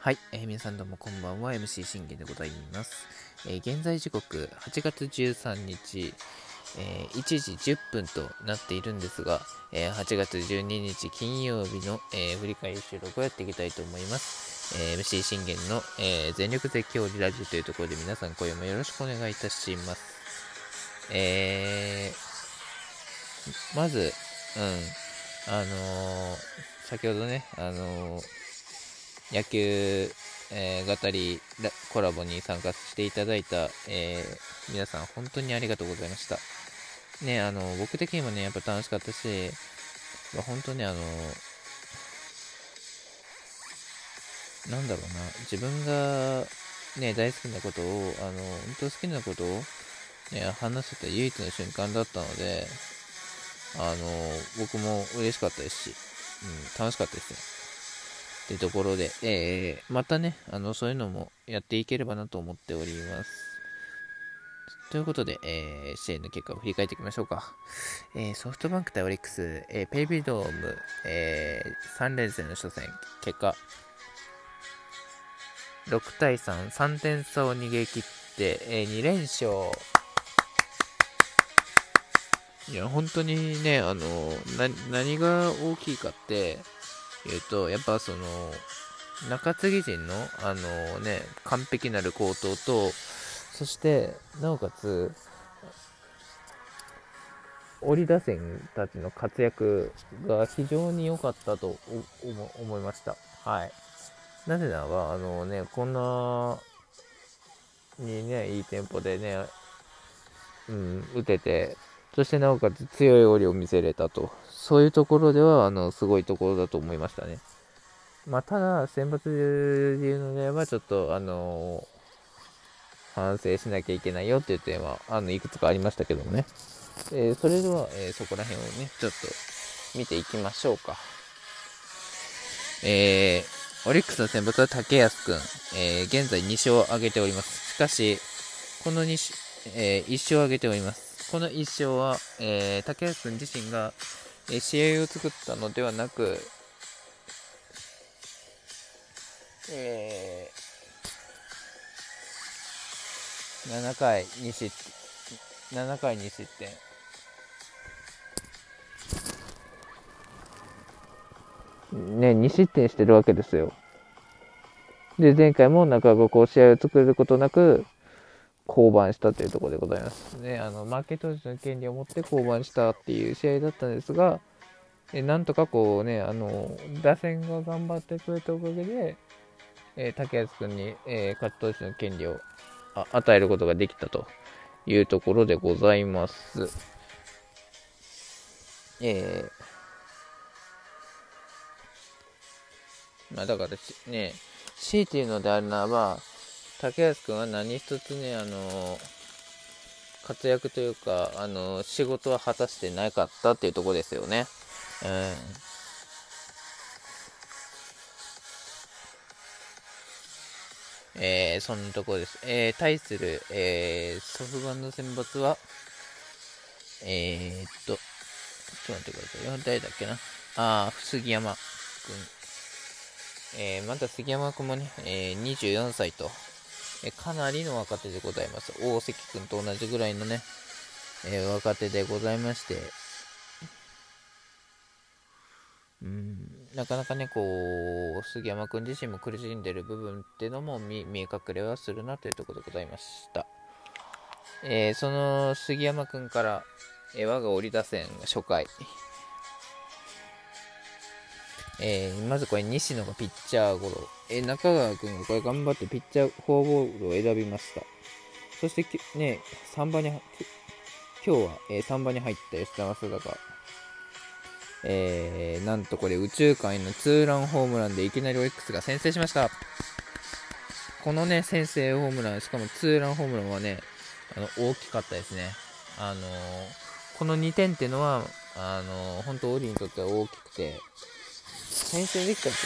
はい、えー、皆さんどうもこんばんは MC 信玄でございます、えー、現在時刻8月13日、えー、1時10分となっているんですが、えー、8月12日金曜日の、え、振り返り収録をやっていきたいと思います、え MC 信玄の、え全力絶叫リラジオというところで皆さん声もよろしくお願いいたします。えまず、うん、あの先ほどね、あの野球、えー、語りコラボに参加していただいた、えー、皆さん本当にありがとうございました。ね、あの、僕的にもね、やっぱ楽しかったし、本当にあの、なんだろうな、自分がね、大好きなことを、あの、本当好きなことを、ね、話せた唯一の瞬間だったので、あの、僕も嬉しかったですし、うん、楽しかったですね。ってところで、えー、またね、あの、そういうのもやっていければなと思っております。ということで、えー、試合の結果を振り返っていきましょうか。えー、ソフトバンク対オリックス、えー、ペイビードーム、えー、3連戦の初戦、結果、6対3、3点差を逃げ切って、えー、2連勝。いや、本当にね、あの、な何が大きいかって、言うと、やっぱその、中継ぎ陣の、あのね、完璧なる高騰と、そして、なおかつ、折り打線たちの活躍が非常に良かったと思いました。はい。なぜならば、あのね、こんなにね、いいテンポでね、うん、打てて、そしてなおかつ強い折りを見せれたと。そういうところでは、あの、すごいところだと思いましたね。まあ、ただ、選抜で言うのであれば、ちょっと、あの反省しなきゃいけないよっていう点は、あの、いくつかありましたけどもね。えー、それでは、えー、そこら辺をね、ちょっと見ていきましょうか。えー、オリックスの選抜は竹安くん、え、現在2勝を挙げております。しかし、この2、え、1勝を挙げております。この1勝は、えー、竹安くん自身が、え試合を作ったのではなく、えー、7回2失点7回2失点ね、2失点してるわけですよ。で、前回もなかなかこう試合を作ることなく、降板したというところでございます。ね、あの、負け投手の権利を持って降板したっていう試合だったんですが、えなんとかこうね、あの、打線が頑張ってくれたおかげで、えー、竹安君に、えー、勝ち投手の権利を与えることができたというところでございます。えー、まあだからね、強いて言うのであるならば、竹安君は何一つね、あの活躍というか、あの仕事は果たしてなかったっていうとこですよね。うん。えー、そんなとこです。えー、対する、えー、ソフトバンの選抜は、えー、っと、ちょっと待ってくださいよ。誰だっけな。あー、杉山くん。えー、また杉山くんもね、えー、24歳と、えかなりの若手でございます。大関君と同じぐらいのね、えー、若手でございまして、うん、なかなかね、こう、杉山君自身も苦しんでる部分っていうのも見え隠れはするなというところでございました。えー、その杉山君から、えー、我が折り出せん初回、えー、まずこれ西野がピッチャーゴロ、えー、中川君がこれ頑張ってピッチャーフォアボールを選びました。そしてね、3番に、今日は、えー、3番に入った吉田正尚。えー、なんとこれ宇宙界のツーランホームランでいきなりオリックスが先制しました。このね、先制ホームラン、しかもツーランホームランはね、あの大きかったですね。あの、この2点っていうのは、あのー、本当、オリにとっては大きくて、先制できたって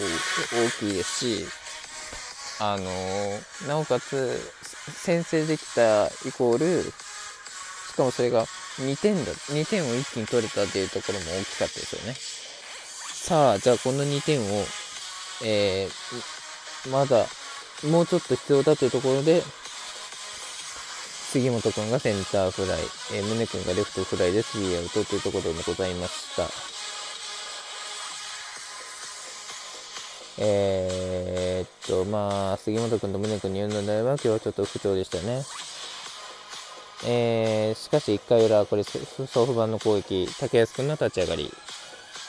いうのは本当大きいですし、あのー、なおかつ、先制できたイコール、しかもそれが2点だ、2点を一気に取れたっていうところも大きかったですよね。さあ、じゃあこの2点を、えー、まだ、もうちょっと必要だというところで、杉本君がセンターフライ、えー、宗君がレフトフライでスリーアウトというところでございました。えー、っと、まあ、杉本君と宗君に言うのであれば、今日はちょっと不調でしたね。えー、しかし1回裏、これ、ソフバンの攻撃、竹安君の立ち上がり、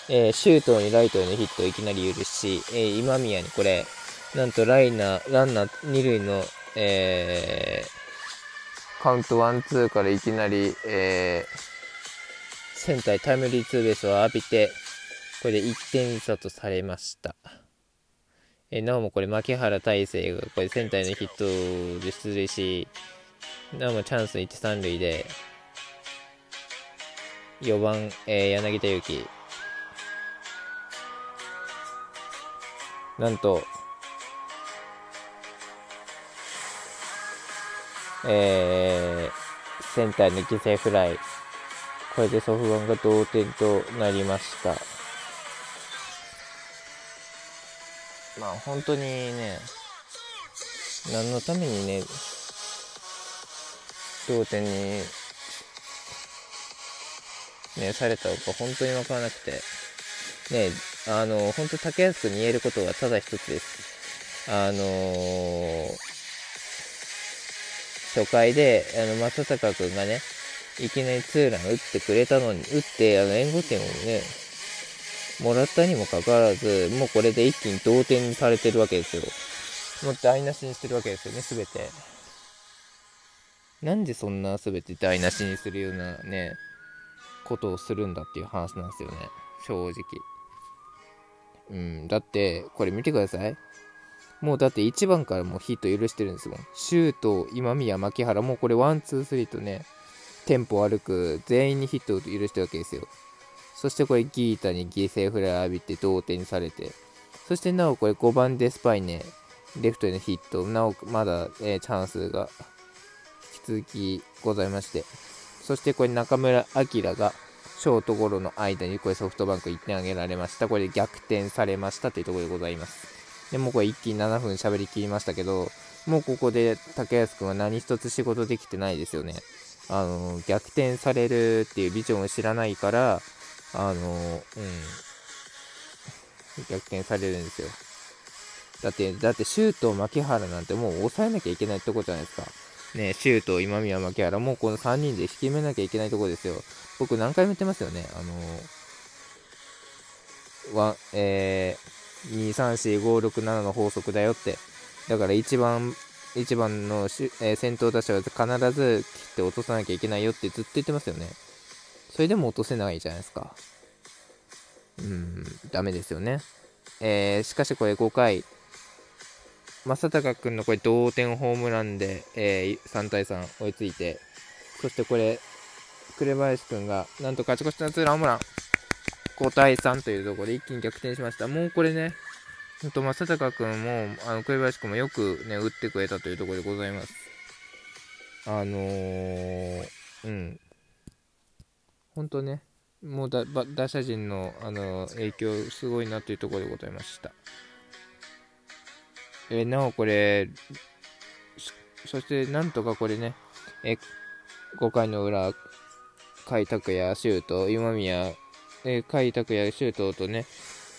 えー、シュートにライトへのヒットをいきなり許し、えー、今宮にこれ、なんとライナー、ランナー2塁の、えー、カウントワン、ツーからいきなり、えー、センタータイムリーツーベースを浴びて、これで1点差とされました。えなおもこれ、牧原大成がこれセンターのヒットで出塁し、なおもチャンス1、3塁で、4番、え、柳田悠岐。なんと、えー、センターの犠牲フライ。これでソフトバンが同点となりました。本当にね、何のためにね、同点に、ね、されたのか本当に分からなくて、ね、あの、本当竹安君に言えることはただ一つです。あのー、初回で、あの、正隆君がね、いきなりツーラン打ってくれたのに、打って、あの、援護点をね、もらったにもかかわらず、もうこれで一気に同点にされてるわけですよ。もう台無しにしてるわけですよね、すべて。なんでそんなすべて台無しにするようなね、ことをするんだっていう話なんですよね、正直。うん、だって、これ見てください。もうだって1番からもうヒット許してるんですもん。シュート、今宮、牧原、もうこれ one, two, three とね、テンポ悪く、全員にヒットを許してるわけですよ。そしてこれギータに犠牲フライを浴びて同点にされて、そしてなおこれ5番デスパイネ、レフトへのヒット、なおまだ、えー、チャンスが引き続きございまして、そしてこれ中村晃がショートゴロの間にこれソフトバンク1点挙げられました。これで逆転されましたというところでございます。でもうこれ一気に7分喋りきりましたけど、もうここで竹安君は何一つ仕事できてないですよね。あの、逆転されるっていうビジョンを知らないから、あの、うん、逆転されるんですよ。だって、だってシュート牧原なんてもう抑えなきゃいけないとこじゃないですか。ね、シュート今宮牧原、もうこの3人で引きめなきゃいけないとこですよ。僕何回も言ってますよね。あのわ、えー、2、3、4、5、6、7の法則だよって。だから1番、1番の、えー、先頭打者は必ず切って落とさなきゃいけないよってずっと言ってますよね。それでも落とせないじゃないですか。うん、ダメですよね。えー、しかしこれ5回、正隆君のこれ同点ホームランで、えー、3対3追いついて、そしてこれ、紅林君がなんと勝ち越しのツーランホームラン、5対3というところで一気に逆転しました。もうこれね、ほんと正隆君も、あの紅林君もよくね、打ってくれたというところでございます。あのー、うん。本当ね、もうだ打者陣のあの影響すごいなというところでございました。え、なおこれ、そしてなんとかこれね、え5回の裏、甲斐拓也、シュート、今宮、えー、甲斐拓也、シュートとね、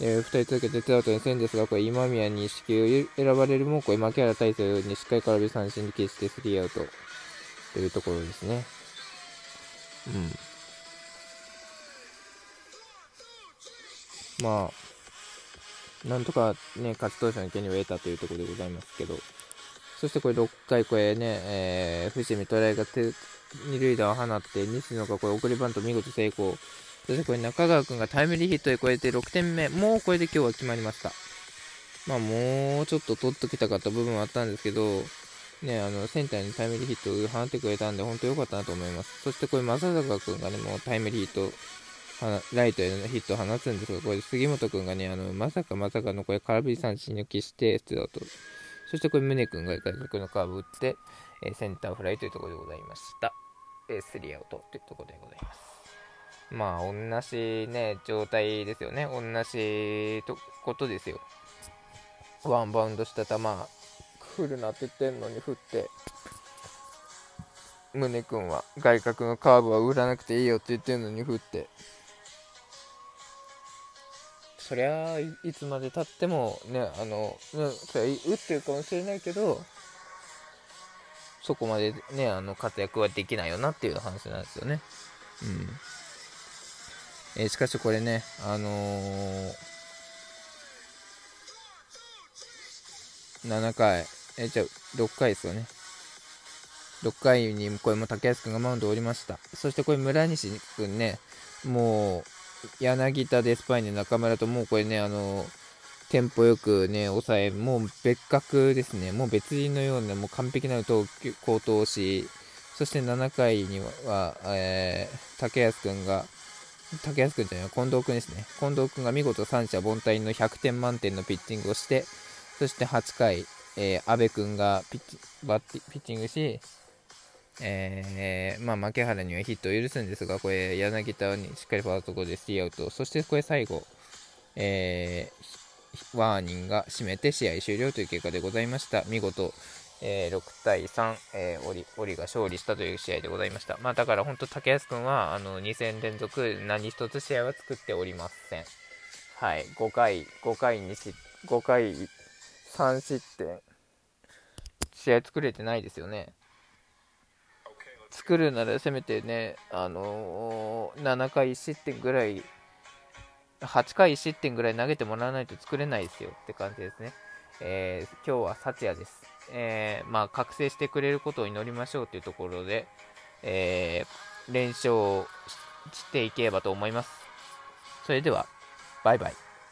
えー、2人続けてツアウトにせんですが、これ今宮に死球を選ばれるも、これ牧原大成にしっかり空振り三振に決してスリーアウトというところですね。うん。まあ、なんとかね、勝ち投手の権利を得たというところでございますけど、そしてこれ6回、これね、えー、伏見トライが手二塁打を放って、西野がこれ送りバント見事成功。そしてこれ中川君がタイムリーヒットで超えて6点目、もうこれで今日は決まりました。まあもうちょっと取っときたかった部分はあったんですけど、ね、あの、センターにタイムリーヒットを放ってくれたんで、本当良かったなと思います。そしてこれ、正坂君がね、もうタイムリーヒットライトへのヒットを放つんですが、これ杉本君がね、あの、まさかまさかのこれ空振り三振を消して、出場と。そしてこれ、宗君が外角のカーブ打って、えー、センターフライというところでございました。えー、スリーアウトというところでございます。まあ、同じね、状態ですよね。同じとことですよ。ワンバウンドした球振るなって言ってんのに振って宗君は外角のカーブは売らなくていいよって言ってんのに振ってそりゃいつまでたってもねあの、ね、それ打ってるかもしれないけどそこまでねあの活躍はできないよなっていう話なんですよね。うん。えー、しかしこれねあのー、7回。えー、じゃあ6回ですよね。6回にこれも竹安君がマウンドを降りました。そしてこれ村西君ねもう柳田、デスパイネ、中村と、もうこれね、あの、テンポよくね、抑え、もう別格ですね。もう別人のような、もう完璧な投球、好投し、そして7回には、えー、竹安君が、竹安君じゃない、近藤君ですね。近藤君が見事三者凡退の100点満点のピッチングをして、そして8回、えー、阿部君がピッチバッティピッチングし、えー、まあ、牧原にはヒットを許すんですが、これ、柳田にしっかりファーストゴロでスリーアウト、そしてこれ最後、えー、ワーニンが締めて試合終了という結果でございました。見事、えー、6対3、えー、オリオリが勝利したという試合でございました。まあ、だから本当、竹安君はあの2戦連続何一つ試合は作っておりません。はい、5回、5回にし、5回3失点、試合作れてないですよね。作るならせめてね、あのー、7回1失点ぐらい、8回1失点ぐらい投げてもらわないと作れないですよって感じですね。えー、今日は幸也です。えー、まあ、覚醒してくれることを祈りましょうというところで、えー、連勝していければと思います。それでは、バイバイ。